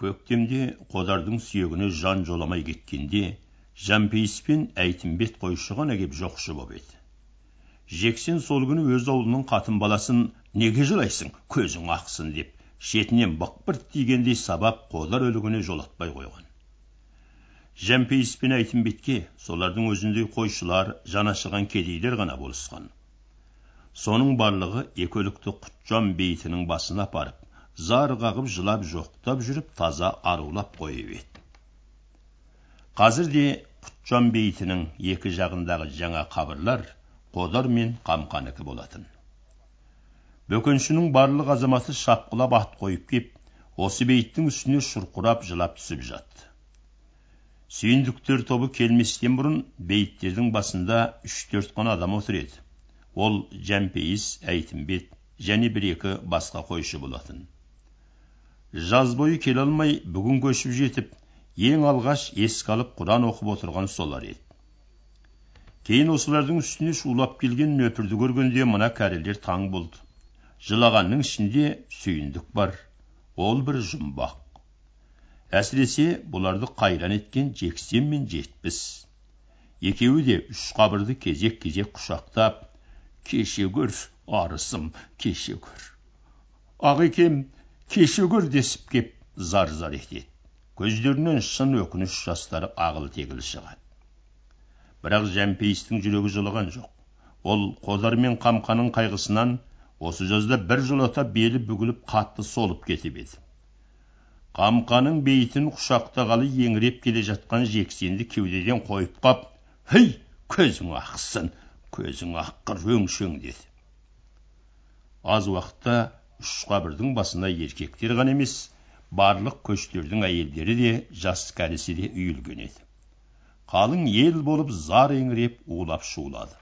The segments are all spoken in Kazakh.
көктемде қодардың сүйегіне жан жоламай кеткенде жәмпейіс пен әйтімбет қойшы ғана кеп жоқшы боп еді. Жексен сол күні өз аулының қатын баласын неге жылайсың көзің ақсын деп шетінен бықпырт тигендей сабап қодар өлігіне жолатпай қойған. Жәмпейіс пен әйтімбетке солардың өзіндей қойшылар жанашыған кедейлер ғана болысқан. Соның барлығы екілікті құтжан бейітінің басына апарып зар қағып жылап жоқтап жүріп таза арулап қойып еді қазір де құтжан бейітінің екі жағындағы жаңа қабірлар қодар мен қамқанікі болатын бөкеншінің барлық азаматы шапқылап ат қойып кеп осы бейіттің үстіне шұрқырап жылап түсіп жатты сүйіндіктер тобы келместен бұрын бейіттердің басында үш төрт қана адам отыр еді ол жәмпейіс әйтімбет және бір екі басқа қойшы болатын жаз бойы келе алмай бүгін көшіп жетіп ең алғаш еске алып құран оқып отырған солар еді. Кейін осылардың үстіне шулап келген нөпірді көргенде мына кәрілер таң болды. Жылағанның ішінде сүйіндік бар ол бір жұмбақ. Әсіресе бұларды қайран еткен жексен мен жетпіс. Екеуі де үш қабырды кезек кезек құшақтап кеше көр арысым кеше көр ағекем кеше көр десіп кеп зар зар етеді. Көздерінен шын өкініш жастары ағыл тегіл шығады. Бірақ жәмпейістің жүрегі жылыған жоқ. Ол қодар мен қамқаның қайғысынан осы жазда бір жолата белі бүгіліп қатты солып кетіп еді. Қамқаның бейітін құшақтағалы еңіреп келе жатқан жексенді кеудеден қойып қап хей көзің ақсын көзің аққыр өңшең! деді. Аз уақытта үш қабірдің басына еркектер ғана емес барлық көштердің әйелдері де жас кәрісі де үйілген еді. Қалың ел болып зар еңіреп улап шулады.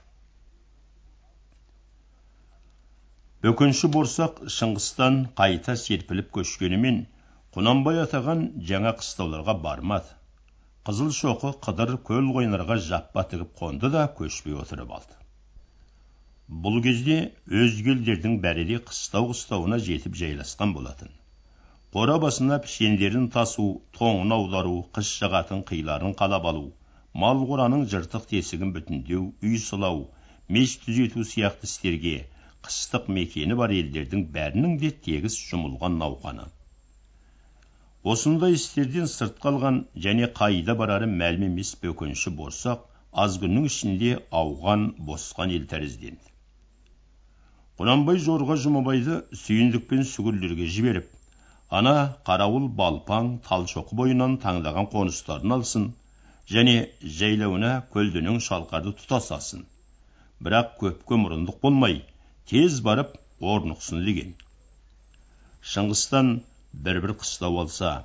Бөкенші борсақ шыңғыстан қайта серпіліп көшкенімен құнанбай атаған жаңа қыстауларға бармады. Қызыл шоқы қыдыр көл қойнарға жаппа тігіп қонды да көшпей отырып алды. Бұл кезде өзге елдердің бәрі де қыстау қыстауына жетіп жайласқан болатын. Қора басына пішендерін тасу тоңын аудару қыс жағатын қиларын қалап алу мал қораның жыртық тесігін бүтіндеу үй сылау меш түзету сияқты істерге қыстық мекені бар елдердің бәрінің де тегіс жұмылған науқаны. Осындай істерден сырт қалған және қайда барары мәлім емес бөкенші борсақ аз күннің ішінде ауған босқан ел тәрізденді. Құнанбай жорға жұмабайды сүйіндік пен сүгірлерге жіберіп ана қарауыл балпаң талшоқы бойынан таңдаған қоныстарын алсын және жайлауына көлденең шалқарды тұтас алсын бірақ көпке мұрындық болмай тез барып орнықсын деген шыңғыстан бір бір қыстау алса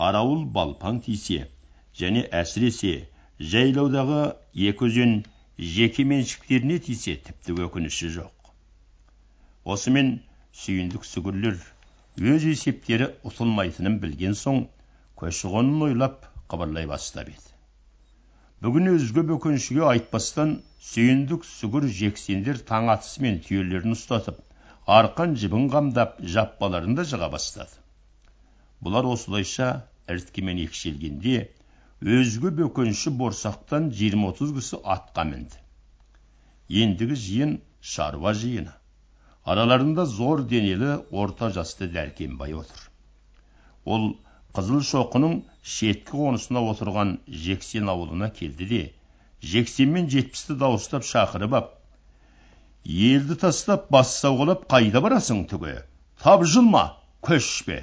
қарауыл балпаң тисе және әсіресе жайлаудағы екі өзен жеке меншіктеріне тисе тіпті өкініші жоқ. Осымен сүйіндік сүгірлер өз есептері ұтылмайтынын білген соң көші қонын ойлап қыбырлай бастап еді. Бүгін өзге бөкеншіге айтпастан сүйіндік сүгір жексендер таң атысымен түйелерін ұстатып арқан жібін қамдап жаппаларын да жыға бастады. Бұлар осылайша іріткемен екшелгенде өзге бөкенші борсақтан жиырма отыз кісі атқа мінді. Ендігі жиын шаруа жиыны. Араларында зор денелі орта жасты дәркембай отыр ол қызыл шоқының шеткі қонысына отырған жексен ауылына келді де жексен мен жетпісті дауыстап шақырып ап елді тастап бас сауғалап қайда барасың түге тапжылма көшпе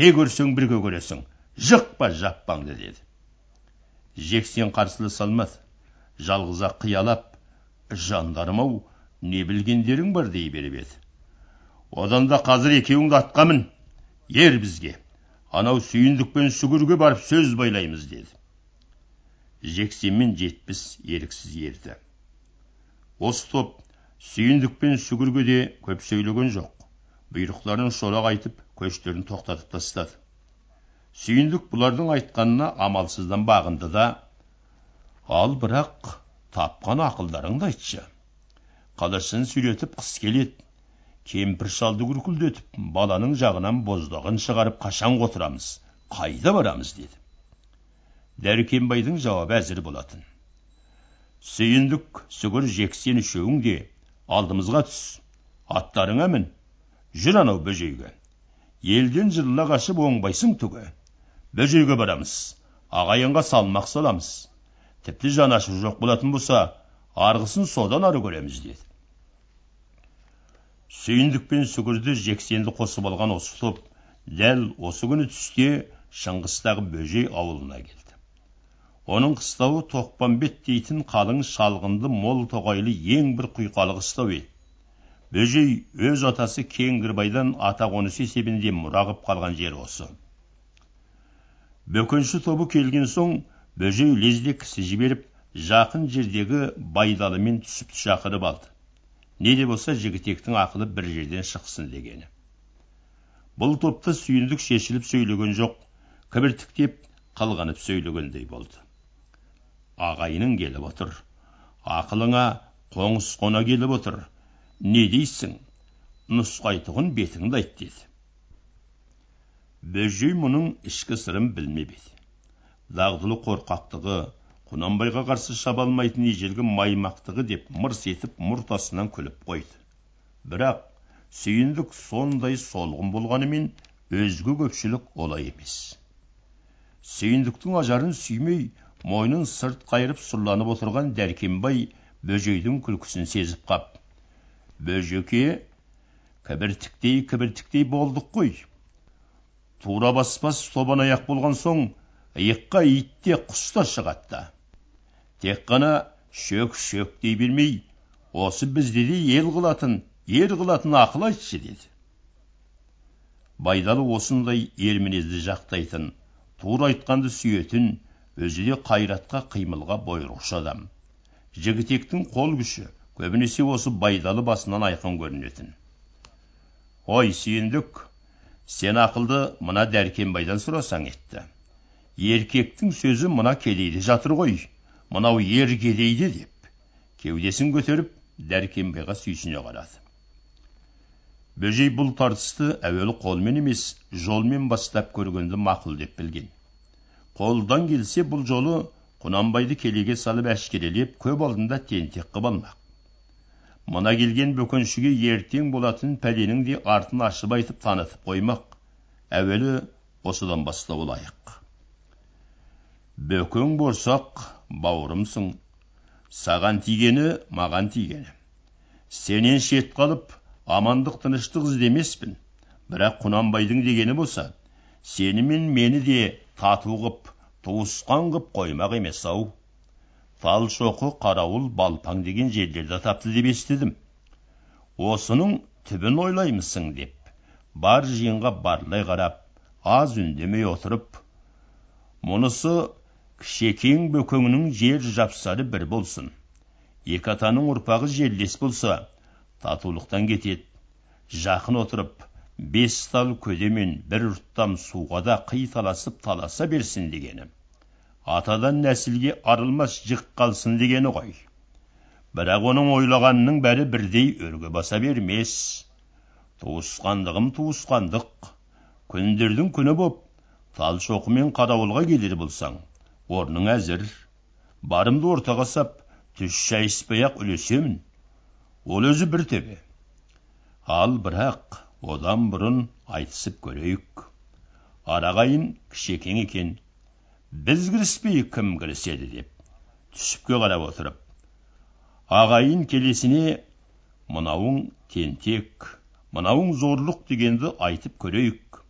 не көрсең бірге көресің жықпа жаппаңды деді жексен қарсыласа алмады жалғыз ақ қиялап жандарым ау не білгендерің бар дей беріп еді. Одан да қазір екеуіңді атқа мін ер бізге. Анау сүйіндік пен сүгірге барып сөз байлаймыз деді. Жексен мен жетпіс еріксіз ерді. Осы топ сүйіндік пен сүгірге де көп сөйлеген жоқ. Бұйрықтарын шолақ айтып көштерін тоқтатып тастады. Сүйіндік бұлардың айтқанына амалсыздан бағынды да ал бірақ тапқан ақылдарыңды айтшы қылышын сүйретіп қыс келеді кемпір шалды күркілдетіп баланың жағынан боздағын шығарып қашан қотырамыз қайда барамыз деді. Дәркембайдың жауабы әзір болатын. Сүйіндік сүгір жексен үшеуің де алдымызға түс. Аттарыңа мін. Жүр анау бөжейге. Елден жырыла қашып оңбайсың түге бөжейге барамыз. Ағайынға салмақ саламыз. Тіпті жанашыр жоқ болатын болса арғысын содан ары көреміз деді. Сүйіндік пен сүгірді жексенді қосып алған осы топ дәл осы күні түсте шыңғыстағы бөжей ауылына келді. Оның қыстауы тоқпамбет дейтін қалың шалғынды мол тоғайлы ең бір құйқалы қыстау еді. Бөжей өз атасы кеңгірбайдан ата қонысы есебінде мұра қып қалған жер осы. Бөкенші тобы келген соң бөжей лезде кісі жіберіп жақын жердегі байдалымен түсіп шақырып алды. Не де болса жігітектің ақылы бір жерден шықсын дегені. Бұл топта сүйіндік шешіліп сөйлеген жоқ кібіртіктеп қылғынып сөйлегендей болды. Ағайының келіп отыр ақылыңа қоңыс қона келіп отыр не дейсің? Нұсқайтұғын бетіңді айт деді. Бөжей мұның ішкі сырын білмеп еді. Дағдылы қорқақтығы құнанбайға қарсы шаба алмайтын ежелгі маймақтығы деп мырс етіп мұртасынан күліп қойды. Бірақ сүйіндік сондай солғын болғанымен өзге көпшілік олай емес. Сүйіндіктің ажарын сүймей мойнын сырт қайырып сұрланып отырған дәркембай бөжейдің күлкісін сезіп қап. Бөжеке кібіртіктей кібіртіктей болдық қой. Тура баспас тобан аяқ болған соң иыққа ит те құс та шығады тек қана шөк шөк дей бермей осы бізде де ел қылатын ер қылатын ақыл айтшы деді. Байдалы осындай ер мінезді жақтайтын тура айтқанды сүйетін өзі де қайратқа қимылға бойырғыш адам. Жігітектің қол күші көбінесе осы байдалы басынан айқын көрінетін. Ой сүйіндік сен ақылды мына дәркембайдан сұрасаң етті. Еркектің сөзі мына кедейде жатыр ғой мынау ер кедейде деп кеудесін көтеріп дәркембайға сүйсіне қарады. Бөжей бұл тартысты әуелі қолмен емес жолмен бастап көргенді мақұл деп білген. Қолдан келсе бұл жолы құнанбайды келеге салып әшкерелеп көп алдында тентек қып алмақ. Мына келген бөкеншіге ертең болатын пәленің де артын ашып айтып танытып қоймақ. Әуелі осыдан бастау лайық бөкең борсақ бауырымсың саған тигені маған тигені. Сенен шет қалып амандық тыныштық іздемеспін бірақ құнанбайдың дегені болса сені мен мені де тату қып туысқан қып қоймақ емес ау. Талшоқы қарауыл балпаң деген жерлерді тапты деп естідім. Осының түбін ойлаймысың деп бар жиынға барлай қарап аз үндемей отырып мұнысы кішекең бөкеңнің жер жапсары бір болсын. Екі атаның ұрпағы жерлес болса татулықтан кетеді. Жақын отырып бес тал көдемен бір ұрттам суға да қи таласып таласа берсін дегені. Атадан нәсілге арылмас жік қалсын дегені ғой. Бірақ оның ойлағанының бәрі бірдей өрге баса бермес. Туысқандығым туысқандық. Күндердің күні боп талшоқы мен қарауылға келер болсаң орның әзір. Барымды ортаға сап түс шайыспай ақ үлесемін. Ол өзі бір төбе ал бірақ одан бұрын айтысып көрейік. Арағайын кішекең екен. Біз кіріспей кім кіріседі деп түсіпке қарап отырып. Ағайын келесіне мынауың тентек мынауың зорлық дегенді айтып көрейік.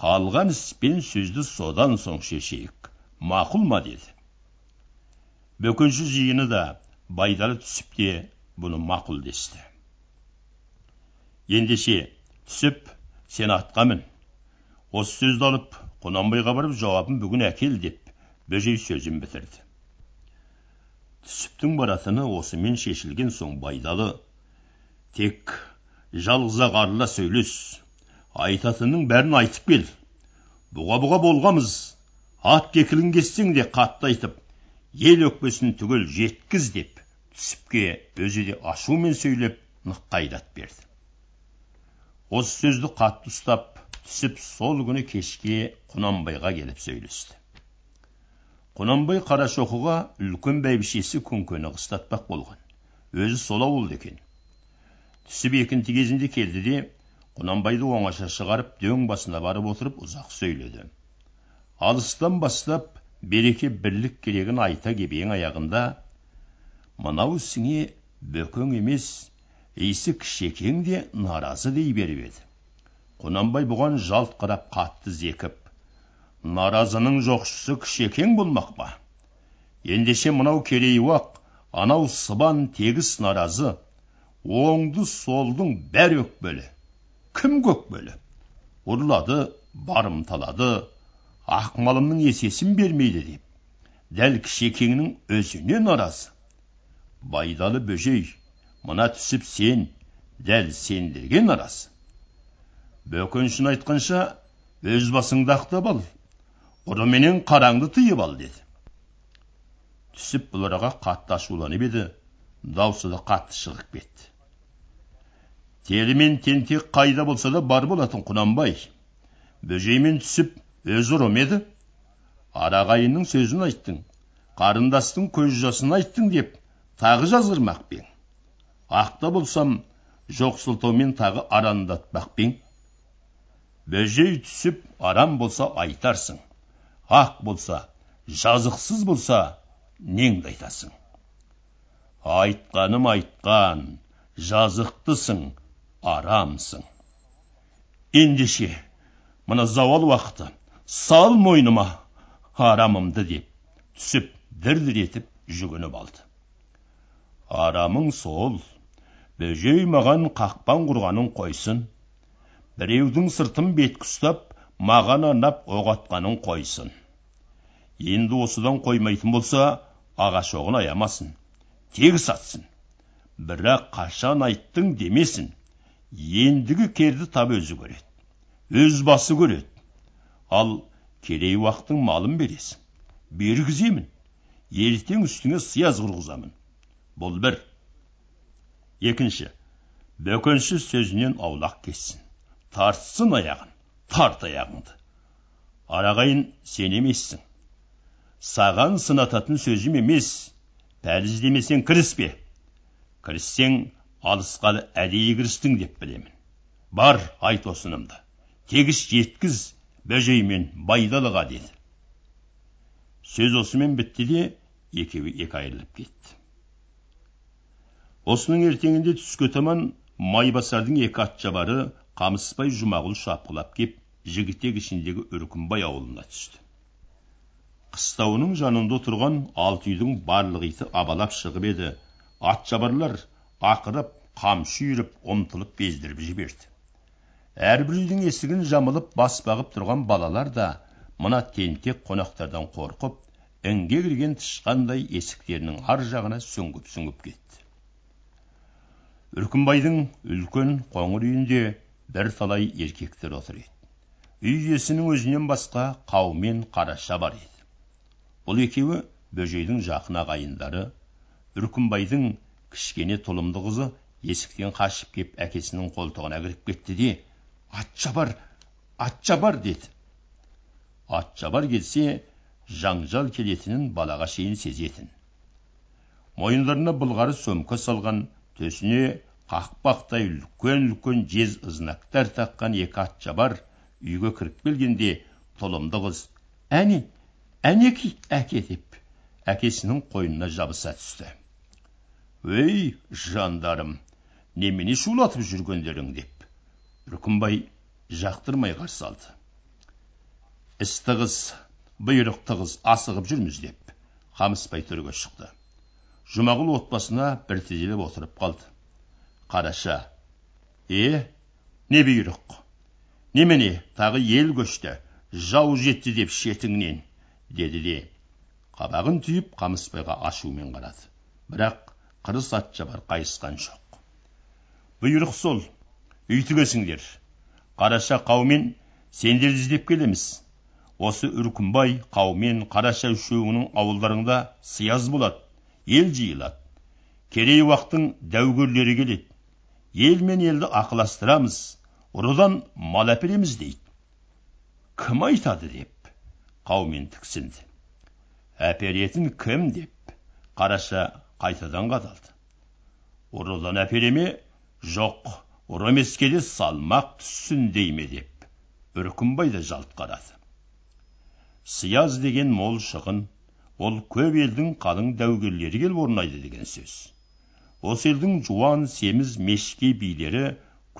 Қалған іс пен сөзді содан соң шешейік. Мақұл ма деді бөкенші жиыны да байдалы түсіп те бұны мақұл десті ендеше түсіп сен атқа мін осы сөзді алып құнанбайға барып жауабын бүгін әкел деп бөжей сөзін бітірді түсіптің баратыны осымен шешілген соң байдалы тек жалғыз ақ арыла сөйлес айтатынның бәрін айтып кел бұға бұға болғамыз ат кекілін кессең де қатты айтып ел өкпесін түгел жеткіз деп түсіпке өзі де ашумен сөйлеп нық берді. Осы сөзді қатты ұстап түсіп сол күні кешке құнанбайға келіп сөйлесті. Құнанбай қарашоқыға үлкен бәйбішесі күңкені қыстатпақ болған. Өзі сол ауылда екен. Түсіп екінті кезінде келді де құнанбайды оңаша шығарып дөң басына барып отырып ұзақ сөйледі. Алыстан бастап береке бірлік керегін айта кеп аяғында мынау ісіңе бөкең емес исі кішекең де наразы дей беріп еді. Құнанбай бұған жалт қарап қатты зекіп наразының жоқшысы кішекең болмақ па? Ендеше мынау керей уақ анау сыбан тегіс наразы оңды солдың бәрі өкпелі кім көкпелі ұрлады барымталады ақ малымның есесін бермейді деп. Дәл кішекеңнің өзіне наразы байдалы бөжей мына түсіп сен дәл сендерге наразы бөкеншін айтқанша өз басыңды ақтап ал ұрыменен қараңды тыйып ал деді. Түсіп бұл араға қатты ашуланып еді даусы да қатты шығып кетті. Тері мен тентек қайда болса да бар болатын құнанбай. Бөжеймен түсіп өзі ұрым еді. Арағайынның сөзін айттың қарындастың көз жасын айттың деп тағы жазғырмақ пең. Ақта болсам жоқ сылтаумен тағы арандатпақ пең. Бөжей түсіп арам болса айтарсың ақ болса жазықсыз болса неңді айтасың айтқаным айтқан жазықтысың арамсың. Ендеше мына зауал уақыты сал мойныма арамымды деп түсіп дір дір етіп жүгініп алды. Арамың сол. Бөжей маған қақпан құрғанын қойсын. Біреудің сыртын беткі ұстап маған арнап оқ атқанын қойсын. Енді осыдан қоймайтын болса ағашоғын аямасын тегіс атсын бірақ қашан айттың демесін. Ендігі керді тап өзі көреді. Өз басы көреді. Ал керей уақтың малын бересің. Бергіземін. Ертең үстіңе сияз құрғызамын. Бұл бір. Екінші. Бөкенші сөзінен аулақ кетсін тартсын аяғын тарт аяғыңды. Арағайын сен емессің. Саған сынататын сөзім емес. Пәлі іздемесең кіріспе. Кіріссең алысқалы әдейі кірістің деп білемін. Бар айт осынымды тегіс жеткіз. Бөжей мен байдалыға деді. Сөз осымен бітті де екеуі екі айырылып кетті. Осының ертеңінде түске таман майбасардың екі атшабары қамысбай жұмағұл шапқылап кеп жігітек ішіндегі үркімбай ауылына түсті. Қыстауының жанында отырған алты үйдің барлық иті абалап шығып еді. Атшабарлар ақырып қамшы үйіріп ұмтылып бездіріп жіберді. Әрбір үйдің есігін жамылып бас бағып тұрған балалар да мына тентек қонақтардан қорқып інге кірген тышқандай есіктерінің ар жағына сүңгіп сүңгіп кетті. Үркімбайдың үлкен қоңыр үйінде бірталай еркектер отыр еді. Үй иесінің өзінен басқа қаумен қараша бар еді. Бұл екеуі бөжейдің жақын ағайындары үркімбайдың кішкене тұлымды қызы есіктен қашып кеп әкесінің қолтығына кіріп кетті де атшабар атшабар деді. Атшабар келсе жаңжал келетінін балаға шейін сезетін. Мойындарына былғары сөмке салған төсіне қақпақтай үлкен үлкен жез ызнақтар таққан екі атшабар үйге кіріп келгенде тұлымды қыз әне әнеки әке? деп әкесінің қойнына жабыса түсті. Өй жандарым немене шулатып жүргендерің? деп үркімбай жақтырмай қарсы алды іс тығыз бұйрық тығыз асығып жүрміз деп қамысбай төрге шықты. Жұмағұл отбасына бір тізелеп отырып қалды. Қараша е не бұйрық? Немене тағы ел көшті жау жетті деп шетіңнен? деді де қабағын түйіп қамысбайға ашумен қарады. Бірақ қырыс атшабар қайысқан жоқ. Бұйрық сол үй тігесіңдер қараша қаумен сендерді іздеп келеміз. Осы үркімбай қаумен қараша үшеуінің ауылдарыңда сияз болады ел жиылады. Керей уақтың дәугерлері келеді. Ел мен елді ақыластырамыз ұрыдан мал әпереміз дейді. Кім айтады деп қаумен тіксінді. Әперетін кім деп қараша қайтадан қадалды. Ұрыдан әпереме? Жоқ. Ұры емеске де салмақ түссін дей ме деп. Үркімбай да жалт қарады сияз деген мол шығын ол көп елдің қалың дәугерлері келіп орнайды деген сөз. Осы елдің жуан семіз мешке билері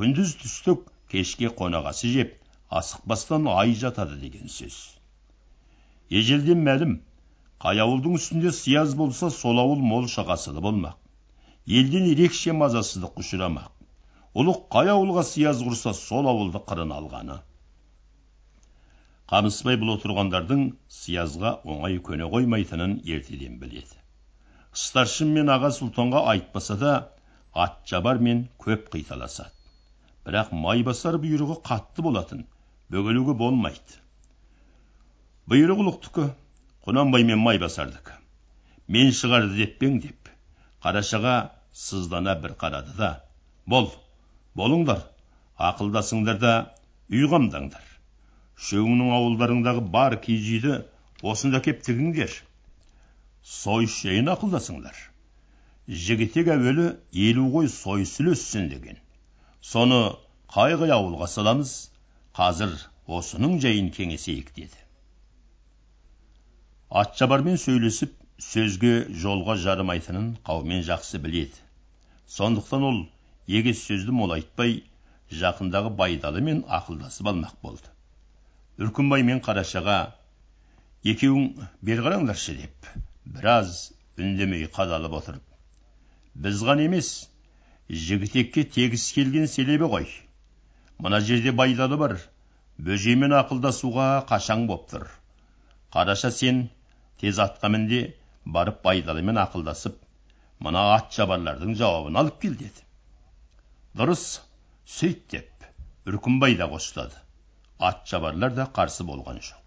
күндіз түстік кешке қонағасы жеп асықпастан ай жатады деген сөз. Ежелден мәлім қай ауылдың үстінде сияз болса сол ауыл мол шағасылы болмақ. Елден ерекше мазасыздық ұшырамақ. Ұлық қай ауылға сияз құрса сол ауылды қырына алғаны қамысбай бұл отырғандардың сиязға оңай көне қоймайтынын ертеден біледі старшын мен аға сұлтанға айтпаса да атжабар мен көп қиталасады бірақ майбасар бұйрығы қатты болатын бөгелуге болмайды бұйрық ұлықтікі құнанбай мен майбасардікі мен шығарды деп пең деп қарашаға сыздана бір қарады да бол болыңдар ақылдасыңдар да үй қамдаңдар үшеуіңнің ауылдарыңдағы бар киіз үйді осында кеп тігіңдер. Сойыс жайын ақылдасыңдар. Жігітек әуелі елу қой сойыс үлессін деген. Соны қай қай ауылға саламыз қазір осының жайын кеңесейік деді. Атшабармен сөйлесіп сөзге жолға жарымайтынын қаумен жақсы біледі. Сондықтан ол егес сөзді молайтпай жақындағы байдалымен ақылдасып алмақ болды. Үркімбай мен қарашаға екеуің бері қараңдаршы деп біраз үндемей қадалып отырып біз ғана емес жігітекке тегіс келген селебе ғой. Мына жерде байдалы бар бөжеймен ақылдасуға қашаң боп тұр. Қараша сен тез атқа мін де барып байдалымен ақылдасып мына ат жабарлардың жауабын алып кел деді. Дұрыс сөйт деп үркімбай да қостады. Атшабарлар да қарсы болған жоқ.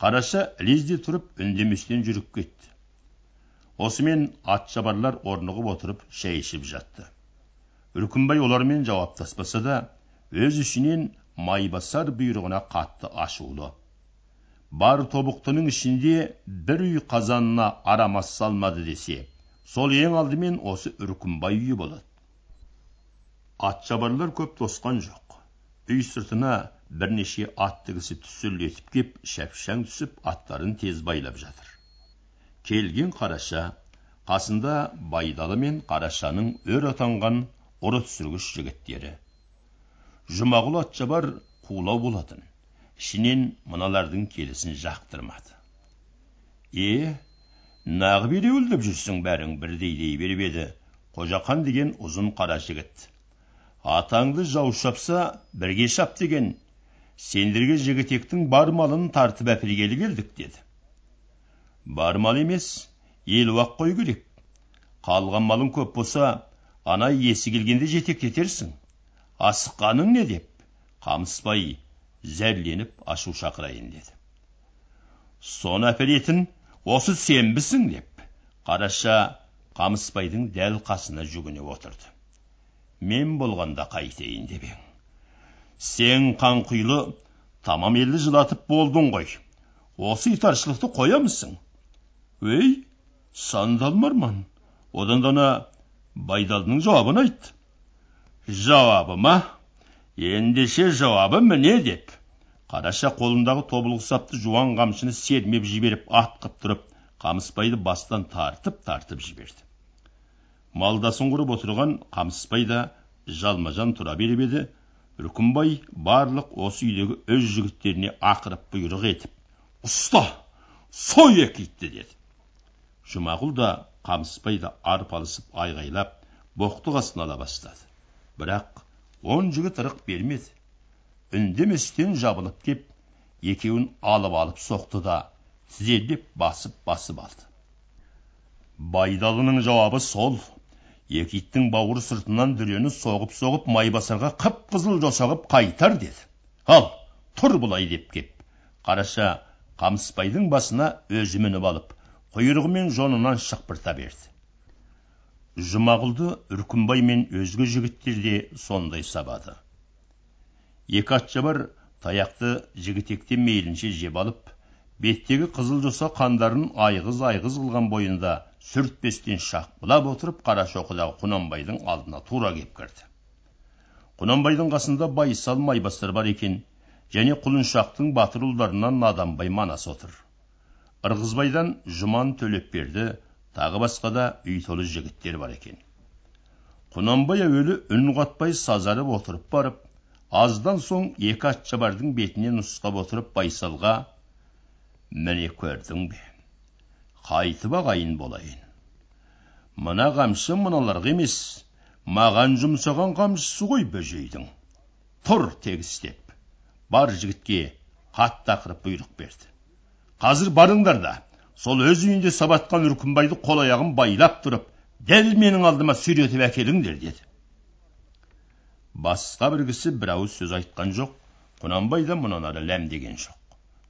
Қараша лезде тұрып үндеместен жүріп кетті. Осымен атшабарлар орнығып отырып шай ішіп жатты. Үркімбай олармен жауаптаспаса да өз ішінен майбасар бұйрығына қатты ашулы. Бар тобықтының ішінде бір үй қазанына арамас салмады десе сол ең алдымен осы үркімбай үйі болады. Атшабарлар көп тосқан жоқ үй сыртына бірнеше атты кісі түсірлетіп кеп шапшаң түсіп аттарын тез байлап жатыр келген қараша қасында байдалы мен қарашаның өр атанған ұры түсіргіш жігіттері жұмағұл атшабар қулау болатын ішінен мыналардың келісін жақтырмады е нағып ереуіл деп жүрсің бәрің бірдей дей беріп еді қожақан деген ұзын қара жігіт атаңды жау шапса бірге шап деген. Сендерге жігітектің бар малын тартып әпергелі келдік деді. Бар мал емес елу ақ қой керек. Қалған малың көп болса ана есі келгенде жетектетерсің асыққаның не деп қамысбай зәрленіп ашу шақырайын деді. Соны әперетін осы сенбісің деп қараша қамысбайдың дәл қасына жүгіне отырды. Мен болғанда қайтейін деп ең. Сен қанқұйлы тамам елді жылатып болдың ғой. Осы итаршылықты қоямысың. Өй сандалмарман одан да ана байдалының жауабын айт. Жауабы ма ендеше жауабы міне деп қараша қолындағы тобылғы сапты жуан қамшыны сермеп жіберіп атқып тұрып қамысбайды бастан тартып тартып жіберді. Малдасын құрып отырған қамысбай да жалма жан тұра беріп еді. Үркімбай барлық осы үйдегі өз жігіттеріне ақырып бұйрық етіп ұста сой екі итті деді. Жұмағұл да қамысбай да арпалысып айғайлап боқты қасына ала бастады. Бірақ он жігіт ырық бермеді. Үндеместен жабылып кеп екеуін алып алып соқты да тізерлеп басып басып алды. Байдалының жауабы сол! Екі иттің бауыры сыртынан дүрені соғып соғып майбасарға қып қызыл жосағып қайтар деді. Ал тұр былай деп кеп. Қараша қамысбайдың басына өзі мініп алып құйрығы мен жонынан шықпырта берді. Жұмағұлды үркімбай мен өзге жігіттер де сондай сабады. Екі атшабар таяқты жігітектен мейлінше жеп алып беттегі қызыл жоса қандарын айғыз айғыз қылған бойында сүртпестен шақпылап отырып қарашоқыдағы құнанбайдың алдына тура кеп кірді құнанбайдың қасында байсал майбасар бар екен және құлыншақтың батыр ұлдарынан наданбай манас отыр ырғызбайдан жұман төлепберді тағы басқа да үй толы жігіттер бар екен құнанбай әуелі үн қатпай сазарып отырып барып аздан соң екі атшабардың бетіне нұсқап отырып байсалға міне көрдің бе қайтып ағайын болайын. Мына қамшы мыналарға емес маған жұмсаған қамшысы ғой бөжейдің. Тұр тегістеп бар жігітке қатты ақырып бұйрық берді. Қазір барыңдар да сол өз үйінде сабатқан үркімбайды қол аяғын байлап тұрып дәл менің алдыма сүйретіп әкеліңдер деді. Басқа бір кісі бір ауыз сөз айтқан жоқ. Құнанбай да мұнан ары ләмдеген жоқ.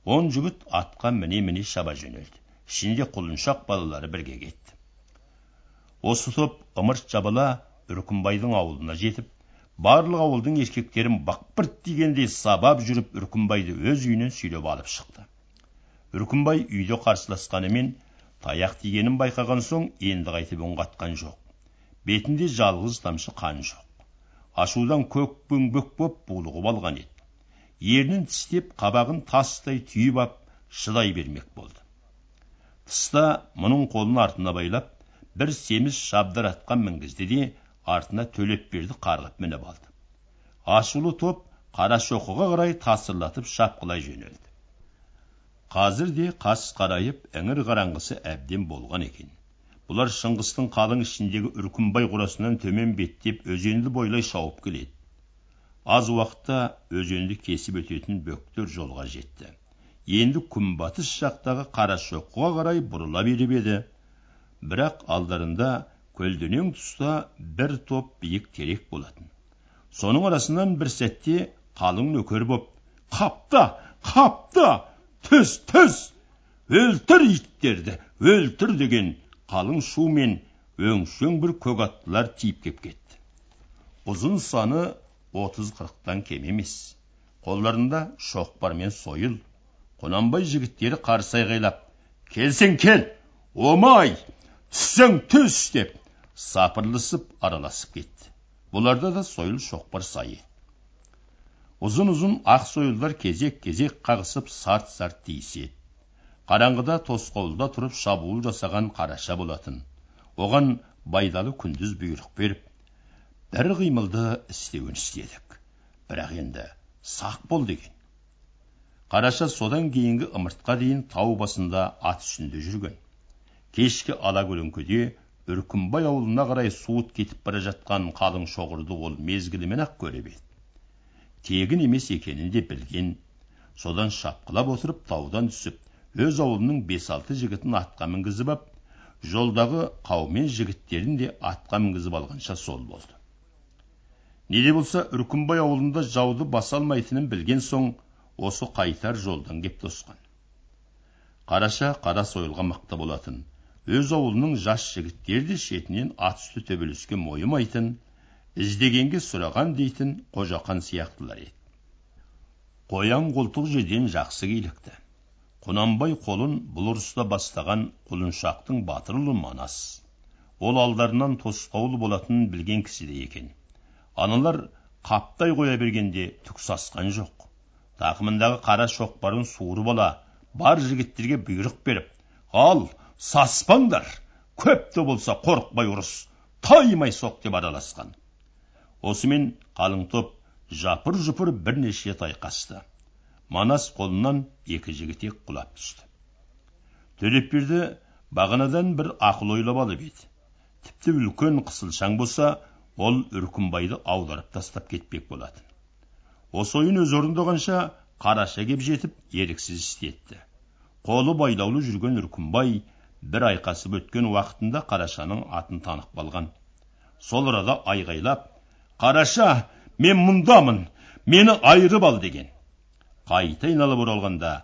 Он жігіт атқа міне міне шаба жөнелді. Ішінде құлыншақ балалары бірге кетті осы топ ымырт жабыла үркімбайдың ауылына жетіп барлық ауылдың еркектерін бақпырт дегендей сабап жүріп үркімбайды өз үйінен сүйреп алып шықты үркімбай үйде қарсыласқанымен таяқ тигенін байқаған соң енді қайтып үн қатқан жоқ бетінде жалғыз тамшы қан жоқ ашудан көк бөңбек боп булығып алған еді ернін тістеп қабағын тастай түйіп ап шыдай бермек болды тыста мұның қолын артына байлап бір семіз шабдар атқа мінгізді де артына төлепберді қарғып мініп алды. Ашулы топ қарашоқыға қарай тасырлатып шапқылай жөнелді. Қазір де қас қарайып іңір қараңғысы әбден болған екен. Бұлар шыңғыстың қалың ішіндегі үркімбай қорасынан төмен беттеп өзенді бойлай шауып келеді. Аз уақытта өзенді кесіп өтетін бөктер жолға жетті. Енді күнбатыс жақтағы қарашоқыға қарай бұрыла беріп еді. Бірақ алдарында көлденең тұста бір топ биік терек болатын. Соның арасынан бір сәтте қалың нөкер боп қапта! Қапта! Түс түс! Өлтір иттерді! Өлтір! деген қалың шу мен өңшең бір көк аттылар тиіп кеп кетті. Ұзын саны отыз қырықтан кем емес. Қолдарында шоқпар мен сойыл құнанбай жігіттері қарсы айғайлап келсең кел омай түссең түс! деп сапырылысып араласып кетті. Бұларда да сойыл шоқпар сай ұзын ұзын ақ сойылдар кезек кезек қағысып сарт сарт тиіседі. Қараңғыда тосқауылда тұрып шабуыл жасаған қараша болатын. Оған байдалы күндіз бұйрық беріп бір қимылды істеуін істедік. Бірақ енді сақ бол деген. Қараша содан кейінгі ымыртқа дейін тау басында ат үстінде жүрген. Кешкі алакөлеңкеде үркімбай ауылына қарай суыт кетіп бара жатқан қалың шоғырды ол мезгілімен ақ көріп еді. Тегін емес екенін де білген. Содан шапқылап отырып таудан түсіп өз ауылының бес алты жігітін атқа мінгізіп ап жолдағы қаумен жігіттерін де атқа мінгізіп алғанша сол болды. Не де болса үркімбай ауылында жауды баса алмайтынын білген соң осы қайтар жолдан кеп тосқан. Қараша қара сойылға мақта болатын. Өз ауылының жас жігіттері де шетінен ат үсті төбелеске мойымайтын іздегенге сұраған дейтін қожақан сияқтылар еді. Қоян қолтық жерден жақсы килікті. Құнанбай қолын бұл ұрыста бастаған құлыншақтың батыр ұлы манас. Ол алдарынан тосқауыл болатынын білген кісідей екен. Аналар қаптай қоя бергенде түк сасқан жоқ. Тақымындағы қара шоқпарын суырып ала бар жігіттерге бұйрық беріп ал саспаңдар көп те болса қорықпай ұрыс таймай соқ деп араласқан. Осымен қалың топ жапыр жұпыр бірнеше тайқасты манас қолынан екі жігітек құлап түсті. Төлепберді бағанадан бір ақыл ойлап алып еді тіпті үлкен қысылшаң болса ол үркімбайды аударып тастап кетпек болатын. Осы ойын өз орындағанша қараша кеп жетіп еріксіз істетті қолы байлаулы жүрген үркімбай бір айқасып өткен уақытында қарашаның атын танып қалған сол арада айғайлап қараша мен мұндамын мені айырып ал деген қайта айналып оралғанда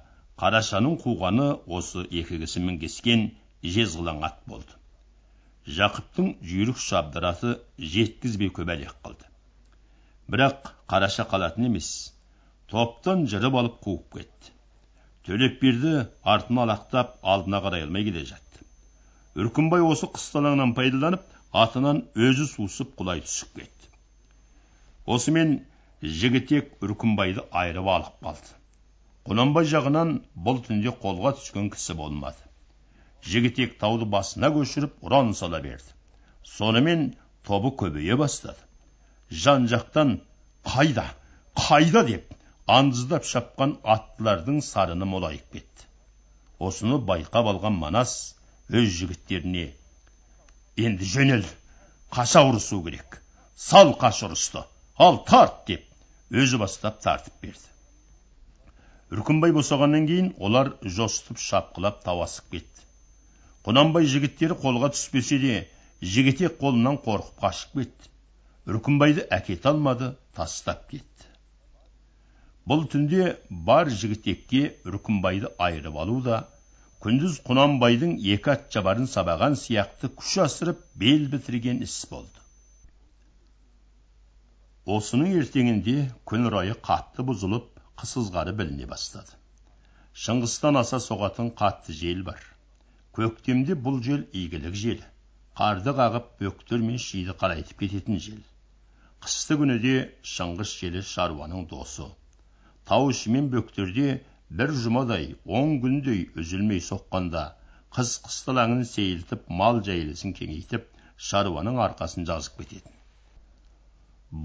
қарашаның қуғаны осы екі кісі мінгескен жезғылаң ат болды жақыптың жүйрік шабдыраты жеткізбей көп әлек қылды бірақ қараша қалатын емес топтан жырып алып қуып кетті төлеп берді артына алақтап алдына қарай алмай келе жатты үркімбай осы қысталаңнан пайдаланып атынан өзі сусып құлай түсіп кетті осымен жігітек үркімбайды айырып алып қалды құнанбай жағынан бұл түнде қолға түскен кісі болмады жігітек тауды басына көшіріп ұран сала берді сонымен тобы көбейе бастады жан жақтан қайда қайда деп андыздап шапқан аттылардың сарыны молайып кетті осыны байқап алған манас өз жігіттеріне енді жөнел қаша ұрысу керек сал қаш ұрысты ал тарт деп өзі бастап тартып берді үркімбай босағаннан кейін олар жосытып шапқылап тавасып кетті құнанбай жігіттері қолға түспесе де жігітек қолынан қорқып қашып кетті үркімбайды әкете алмады тастап кетті. Бұл түнде бар жігітекке үркімбайды айырып алу да күндіз құнанбайдың екі ат жабарын сабаған сияқты күш асырып бел бітірген іс болды. Осының ертеңінде күн райы қатты бұзылып қыс ызғары біліне бастады. Шыңғыстан аса соғатын қатты жел бар. Көктемде бұл жел игілік жел. Қарды қағып бөктер мен шиді қарайтып кететін жел. Қысты күніде шыңғыс желі шаруаның досы. Тау іші мен бөктерде бір жұмадай он күндей үзілмей соққанда қыз қыстылаңын сейілтіп мал жайылысын кеңейтіп шаруаның арқасын жазып кететін.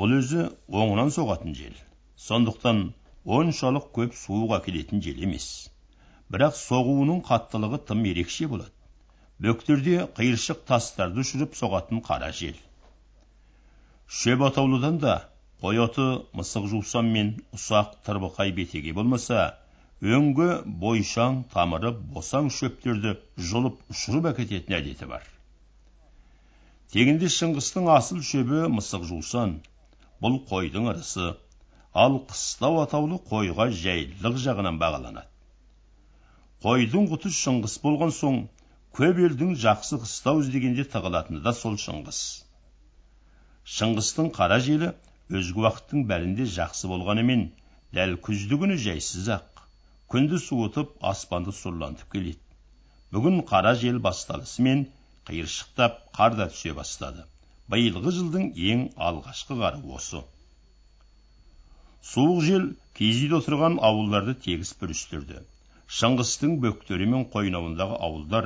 Бұл өзі оңынан соғатын жел. Сондықтан оншалық көп суық әкелетін жел емес. Бірақ соғуының қаттылығы тым ерекше болады. Бөктерде қиыршық тастарды ұшырып соғатын қара жел. Шөп атаулыдан да қой оты мысық жусан мен ұсақ тырбықай бетеге болмаса өңгі бойшаң тамыры босаң шөптерді жұлып ұшырып әкететін әдеті бар. Тегінде шыңғыстың асыл шөбі мысық жусан бұл қойдың ырысы ал қыстау атаулы қойға жайлылық жағынан бағаланады. Қойдың құты шыңғыс болған соң көп елдің жақсы қыстау іздегенде тығылатыны да сол шыңғыс. Шыңғыстың қара желі өзге уақыттың бәрінде жақсы болғанымен дәл күзді күні жайсыз ақ. Күнді суытып аспанды сұрлантып келеді. Бүгін қара жел басталысымен қиыршықтап қар да түсе бастады. Биылғы жылдың ең алғашқы қары осы. Суық жел киіз үйде отырған ауылдарды тегіс бүрістірді шыңғыстың бөктері мен қойнауындағы ауылдар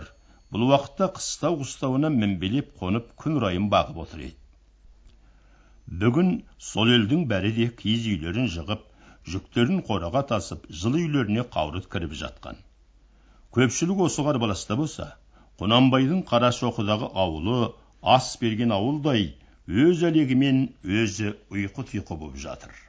бұл уақытта қыстау қыстауына мінбелеп қонып күн райын бағып отыр еді. Бүгін сол елдің бәрі де киіз үйлерін жығып жүктерін қораға тасып жылы үйлеріне қаурыт кіріп жатқан. Көпшілік осы қарбаласта болса құнанбайдың қарашоқыдағы ауылы ас берген ауылдай өз әлегімен өзі ұйқы тұйқы боп жатыр.